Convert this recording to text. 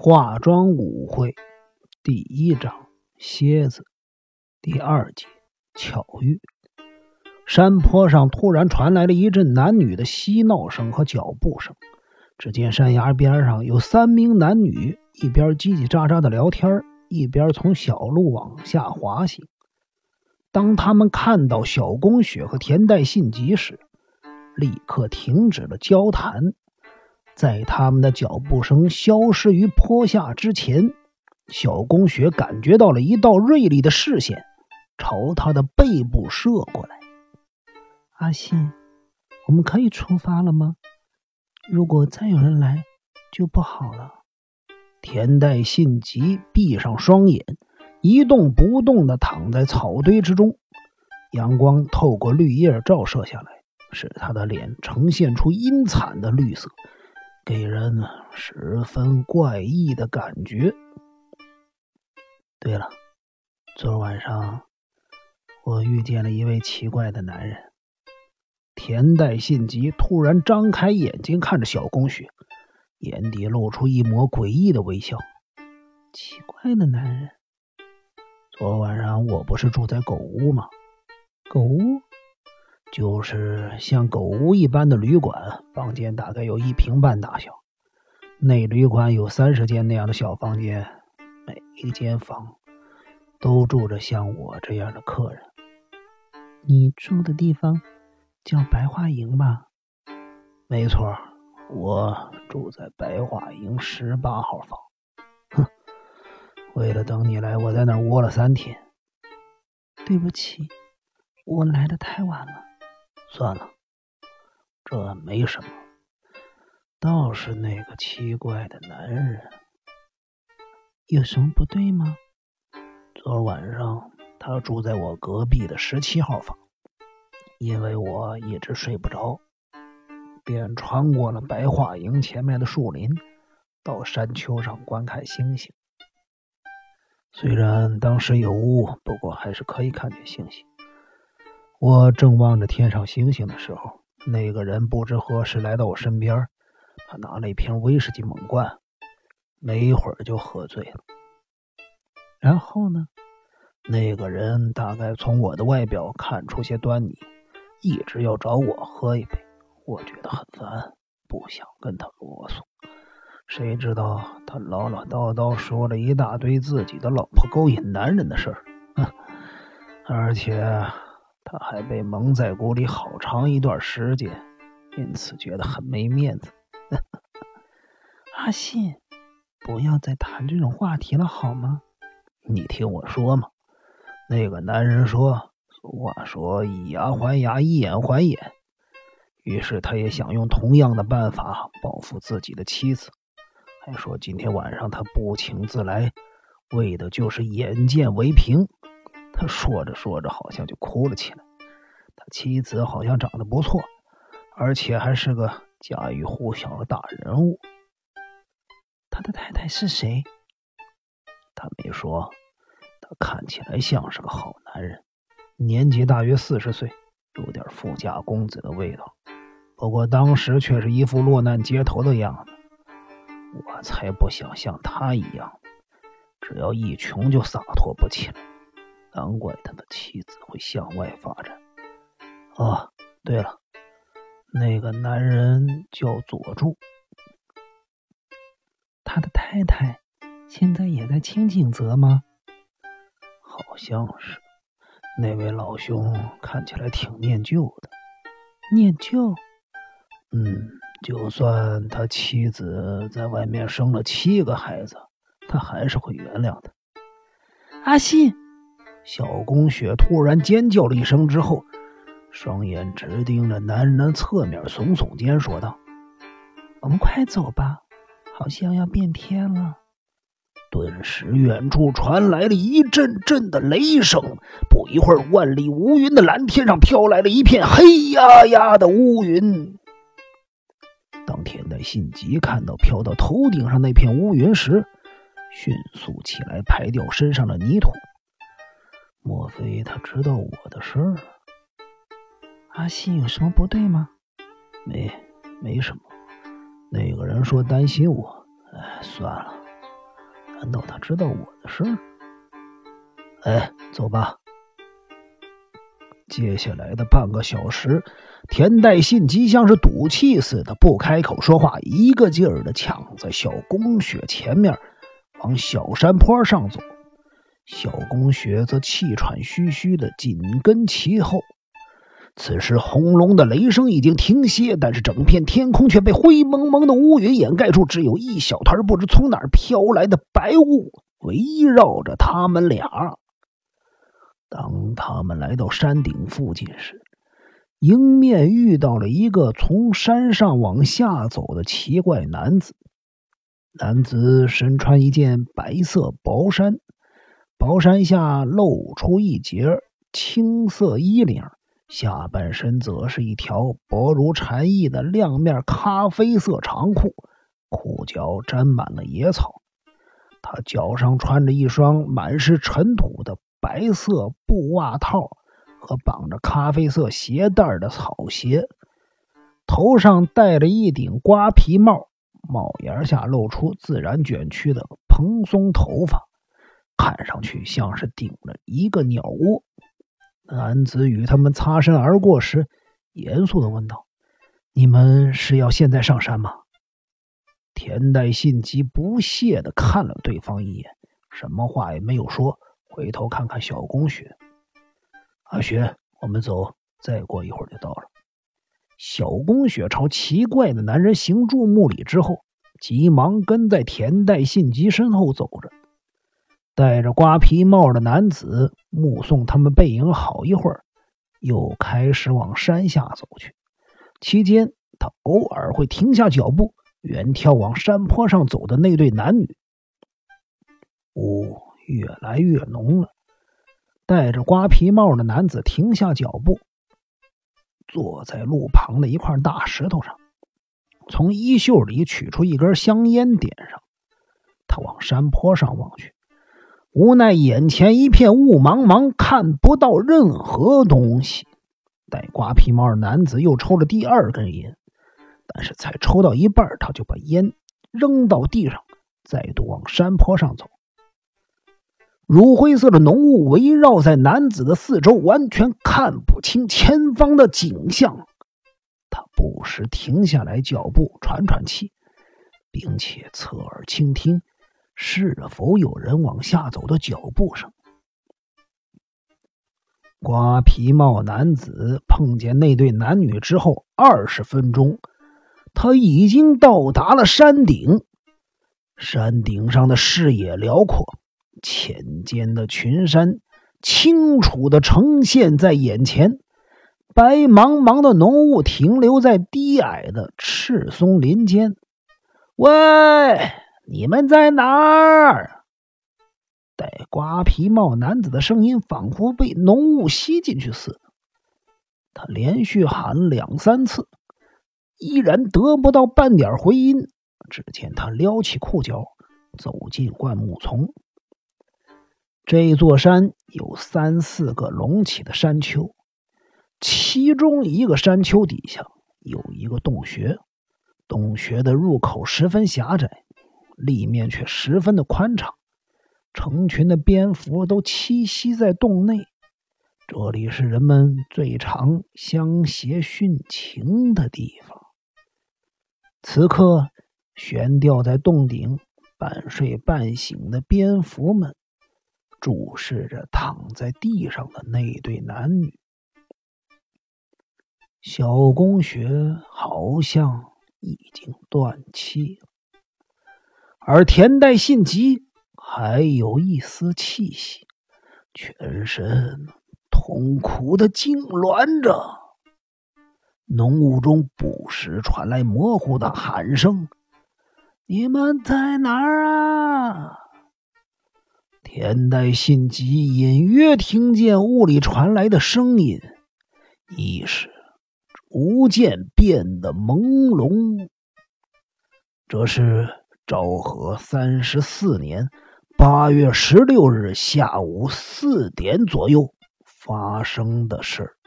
化妆舞会第一章：蝎子第二节：巧遇。山坡上突然传来了一阵男女的嬉闹声和脚步声。只见山崖边上有三名男女，一边叽叽喳喳的聊天，一边从小路往下滑行。当他们看到小宫雪和田代信吉时，立刻停止了交谈。在他们的脚步声消失于坡下之前，小宫雪感觉到了一道锐利的视线朝他的背部射过来。阿信，我们可以出发了吗？如果再有人来，就不好了。田代信吉闭上双眼，一动不动地躺在草堆之中，阳光透过绿叶照射下来，使他的脸呈现出阴惨的绿色。给人十分怪异的感觉。对了，昨晚上我遇见了一位奇怪的男人。田代信吉突然张开眼睛看着小宫雪，眼底露出一抹诡异的微笑。奇怪的男人？昨晚上我不是住在狗屋吗？狗屋？就是像狗屋一般的旅馆，房间大概有一平半大小。那旅馆有三十间那样的小房间，每一间房都住着像我这样的客人。你住的地方叫白桦营吧？没错，我住在白桦营十八号房。哼，为了等你来，我在那儿窝了三天。对不起，我来的太晚了。算了，这没什么。倒是那个奇怪的男人，有什么不对吗？昨晚上他住在我隔壁的十七号房，因为我一直睡不着，便穿过了白桦营前面的树林，到山丘上观看星星。虽然当时有雾，不过还是可以看见星星。我正望着天上星星的时候，那个人不知何时来到我身边，他拿了一瓶威士忌猛灌，没一会儿就喝醉了。然后呢，那个人大概从我的外表看出些端倪，一直要找我喝一杯。我觉得很烦，不想跟他啰嗦。谁知道他唠唠叨叨说了一大堆自己的老婆勾引男人的事儿，而且。他还被蒙在鼓里好长一段时间，因此觉得很没面子。阿信，不要再谈这种话题了，好吗？你听我说嘛。那个男人说：“俗话说，以牙还牙，以眼还眼。”于是他也想用同样的办法报复自己的妻子，还说今天晚上他不请自来，为的就是眼见为凭。他说着说着，好像就哭了起来。他妻子好像长得不错，而且还是个家喻户晓的大人物。他的太太是谁？他没说。他看起来像是个好男人，年纪大约四十岁，有点富家公子的味道。不过当时却是一副落难街头的样子。我才不想像他一样，只要一穷就洒脱不起来。难怪他的妻子会向外发展。哦，对了，那个男人叫佐助，他的太太现在也在清景泽吗？好像是。那位老兄看起来挺念旧的。念旧？嗯，就算他妻子在外面生了七个孩子，他还是会原谅的。阿信。小宫雪突然尖叫了一声之后，双眼直盯着男人的侧面，耸耸肩说道：“我们快走吧，好像要变天了。”顿时，远处传来了一阵阵的雷声。不一会儿，万里无云的蓝天上飘来了一片黑压压的乌云。当田代信吉看到飘到头顶上那片乌云时，迅速起来拍掉身上的泥土。莫非他知道我的事儿？阿信有什么不对吗？没，没什么。那个人说担心我。哎，算了，难道他知道我的事儿？哎，走吧。接下来的半个小时，田代信吉像是赌气似的，不开口说话，一个劲儿的抢在小宫雪前面，往小山坡上走。小宫雪则气喘吁吁的紧跟其后。此时，轰隆的雷声已经停歇，但是整片天空却被灰蒙蒙的乌云掩盖住，只有一小团不知从哪儿飘来的白雾围绕着他们俩。当他们来到山顶附近时，迎面遇到了一个从山上往下走的奇怪男子。男子身穿一件白色薄衫，薄衫下露出一截青色衣领。下半身则是一条薄如蝉翼的亮面咖啡色长裤，裤脚沾满了野草。他脚上穿着一双满是尘土的白色布袜套和绑着咖啡色鞋带的草鞋，头上戴着一顶瓜皮帽，帽檐下露出自然卷曲的蓬松头发，看上去像是顶了一个鸟窝。男子与他们擦身而过时，严肃的问道：“你们是要现在上山吗？”田代信吉不屑的看了对方一眼，什么话也没有说，回头看看小宫雪。阿雪，我们走，再过一会儿就到了。小宫雪朝奇怪的男人行注目礼之后，急忙跟在田代信吉身后走着。戴着瓜皮帽的男子目送他们背影好一会儿，又开始往山下走去。期间，他偶尔会停下脚步，远眺往山坡上走的那对男女。雾越来越浓了。戴着瓜皮帽的男子停下脚步，坐在路旁的一块大石头上，从衣袖里取出一根香烟，点上。他往山坡上望去。无奈眼前一片雾茫茫，看不到任何东西。戴瓜皮帽的男子又抽了第二根烟，但是才抽到一半，他就把烟扔到地上，再度往山坡上走。乳灰色的浓雾围绕在男子的四周，完全看不清前方的景象。他不时停下来脚步，喘喘气，并且侧耳倾听。是否有人往下走的脚步声？瓜皮帽男子碰见那对男女之后，二十分钟，他已经到达了山顶。山顶上的视野辽阔，浅间的群山清楚的呈现在眼前，白茫茫的浓雾停留在低矮的赤松林间。喂！你们在哪儿？戴瓜皮帽男子的声音仿佛被浓雾吸进去似的。他连续喊两三次，依然得不到半点回音。只见他撩起裤脚，走进灌木丛。这座山有三四个隆起的山丘，其中一个山丘底下有一个洞穴，洞穴的入口十分狭窄。里面却十分的宽敞，成群的蝙蝠都栖息在洞内。这里是人们最常相携殉情的地方。此刻，悬吊在洞顶、半睡半醒的蝙蝠们，注视着躺在地上的那对男女。小宫雪好像已经断气了。而田代信吉还有一丝气息，全身痛苦的痉挛着。浓雾中不时传来模糊的喊声：“你们在哪儿啊？”田代信吉隐约听见雾里传来的声音，意识逐渐变得朦胧。这是。昭和三十四年八月十六日下午四点左右发生的事儿。